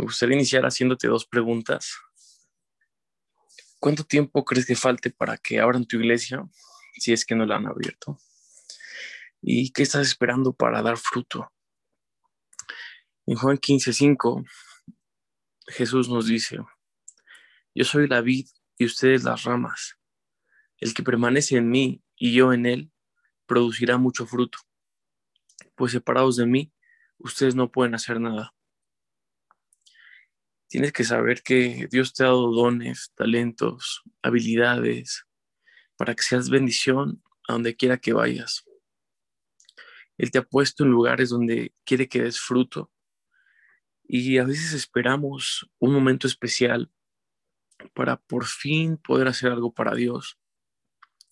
Me gustaría iniciar haciéndote dos preguntas. ¿Cuánto tiempo crees que falte para que abran tu iglesia si es que no la han abierto? ¿Y qué estás esperando para dar fruto? En Juan 15:5, Jesús nos dice, yo soy la vid y ustedes las ramas. El que permanece en mí y yo en él, producirá mucho fruto, pues separados de mí, ustedes no pueden hacer nada. Tienes que saber que Dios te ha dado dones, talentos, habilidades, para que seas bendición a donde quiera que vayas. Él te ha puesto en lugares donde quiere que des fruto. Y a veces esperamos un momento especial para por fin poder hacer algo para Dios.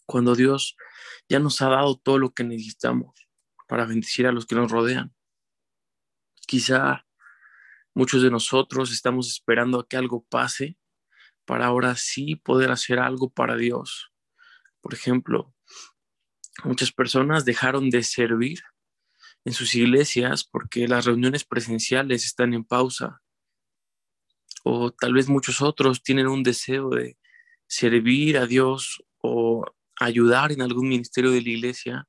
Cuando Dios ya nos ha dado todo lo que necesitamos para bendecir a los que nos rodean. Quizá muchos de nosotros estamos esperando a que algo pase para ahora sí poder hacer algo para Dios. Por ejemplo, muchas personas dejaron de servir en sus iglesias porque las reuniones presenciales están en pausa o tal vez muchos otros tienen un deseo de servir a Dios o ayudar en algún ministerio de la iglesia,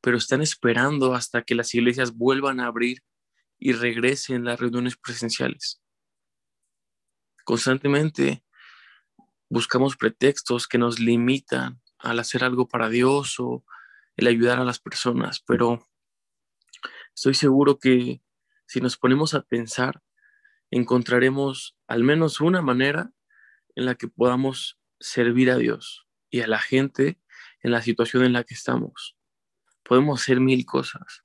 pero están esperando hasta que las iglesias vuelvan a abrir y regresen las reuniones presenciales. Constantemente buscamos pretextos que nos limitan al hacer algo para Dios o el ayudar a las personas, pero estoy seguro que si nos ponemos a pensar, encontraremos al menos una manera en la que podamos servir a Dios y a la gente en la situación en la que estamos. Podemos hacer mil cosas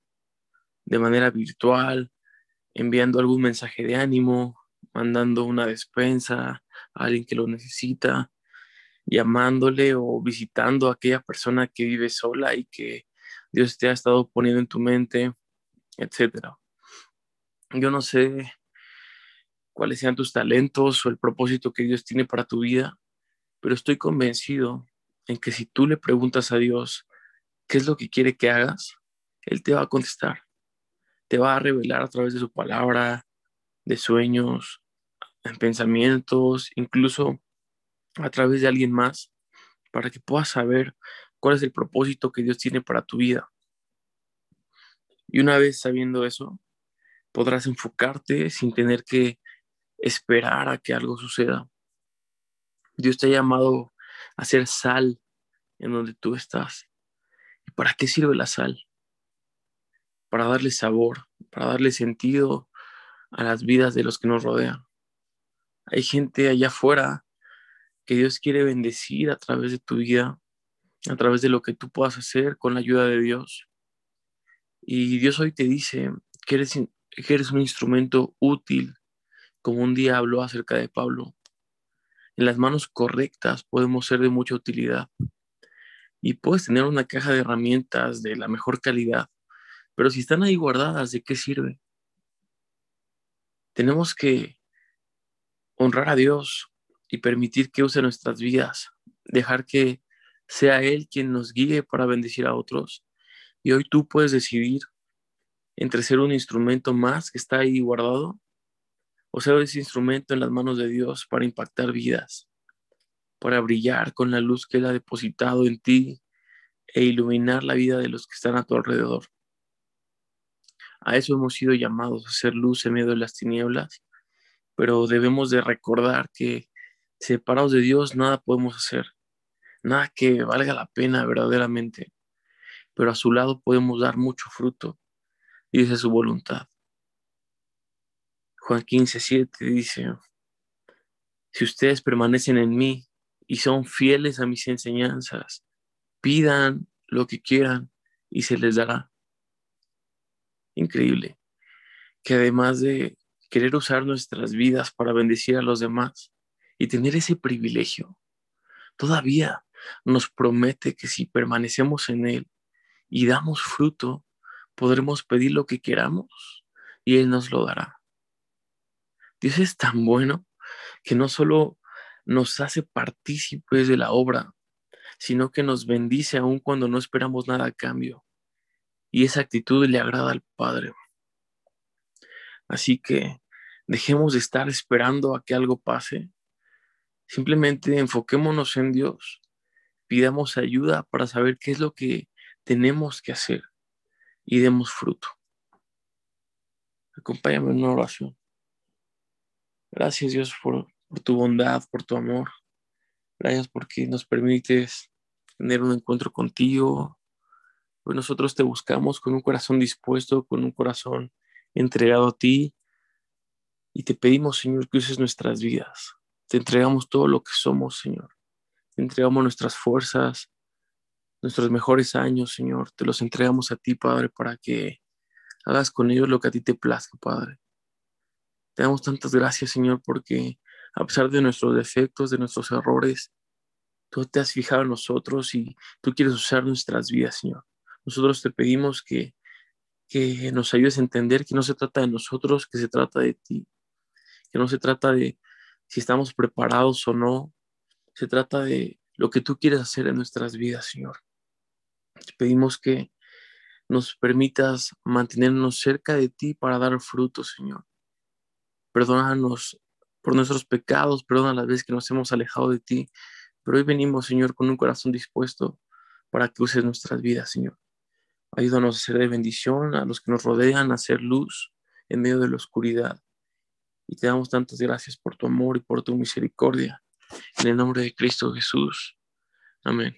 de manera virtual, enviando algún mensaje de ánimo, mandando una despensa a alguien que lo necesita, llamándole o visitando a aquella persona que vive sola y que Dios te ha estado poniendo en tu mente, etc. Yo no sé cuáles sean tus talentos o el propósito que Dios tiene para tu vida, pero estoy convencido en que si tú le preguntas a Dios qué es lo que quiere que hagas, Él te va a contestar, te va a revelar a través de su palabra, de sueños, en pensamientos, incluso a través de alguien más, para que puedas saber cuál es el propósito que Dios tiene para tu vida. Y una vez sabiendo eso, podrás enfocarte sin tener que esperar a que algo suceda. Dios te ha llamado a ser sal en donde tú estás. ¿Y para qué sirve la sal? Para darle sabor, para darle sentido a las vidas de los que nos rodean. Hay gente allá afuera que Dios quiere bendecir a través de tu vida, a través de lo que tú puedas hacer con la ayuda de Dios. Y Dios hoy te dice que eres, un instrumento útil como un día habló acerca de Pablo. En las manos correctas podemos ser de mucha utilidad. Y puedes tener una caja de herramientas de la mejor calidad, pero si están ahí guardadas, ¿de qué sirve? Tenemos que honrar a Dios y permitir que use nuestras vidas, dejar que sea Él quien nos guíe para bendecir a otros. Y hoy tú puedes decidir entre ser un instrumento más que está ahí guardado o ser ese instrumento en las manos de Dios para impactar vidas, para brillar con la luz que Él ha depositado en ti e iluminar la vida de los que están a tu alrededor. A eso hemos sido llamados a ser luz en medio de las tinieblas, pero debemos de recordar que separados de Dios nada podemos hacer, nada que valga la pena verdaderamente, pero a su lado podemos dar mucho fruto es su voluntad. Juan 15, 7 dice, si ustedes permanecen en mí y son fieles a mis enseñanzas, pidan lo que quieran y se les dará. Increíble. Que además de querer usar nuestras vidas para bendecir a los demás y tener ese privilegio, todavía nos promete que si permanecemos en Él y damos fruto, podremos pedir lo que queramos y Él nos lo dará. Dios es tan bueno que no solo nos hace partícipes de la obra, sino que nos bendice aún cuando no esperamos nada a cambio. Y esa actitud le agrada al Padre. Así que dejemos de estar esperando a que algo pase. Simplemente enfoquémonos en Dios, pidamos ayuda para saber qué es lo que tenemos que hacer y demos fruto. Acompáñame en una oración. Gracias Dios por, tu bondad, por tu amor. Gracias porque nos permites tener un encuentro contigo. Nosotros te buscamos con un corazón dispuesto, con un corazón entregado a ti. Y te pedimos, Señor, que uses nuestras vidas. Te entregamos todo lo que somos, Señor. Te entregamos nuestras fuerzas, nuestros mejores años, Señor. Te los entregamos a ti, Padre, para que hagas con ellos lo que a ti te plazca, Padre. Te damos tantas gracias, Señor, porque a pesar de nuestros defectos, de nuestros errores, tú te has fijado en nosotros y tú quieres usar nuestras vidas, Señor. Nosotros te pedimos que, que nos ayudes a entender que no se trata de nosotros, que se trata de ti, que no se trata de si estamos preparados o no, se trata de lo que tú quieres hacer en nuestras vidas, Señor. Te pedimos que nos permitas mantenernos cerca de ti para dar fruto, Señor. Perdónanos por nuestros pecados, perdona las veces que nos hemos alejado de ti, pero hoy venimos, Señor, con un corazón dispuesto para que uses nuestras vidas, Señor. Ayúdanos a ser de bendición a los que nos rodean, a hacer luz en medio de la oscuridad. Y te damos tantas gracias por tu amor y por tu misericordia. En el nombre de Cristo Jesús. Amén.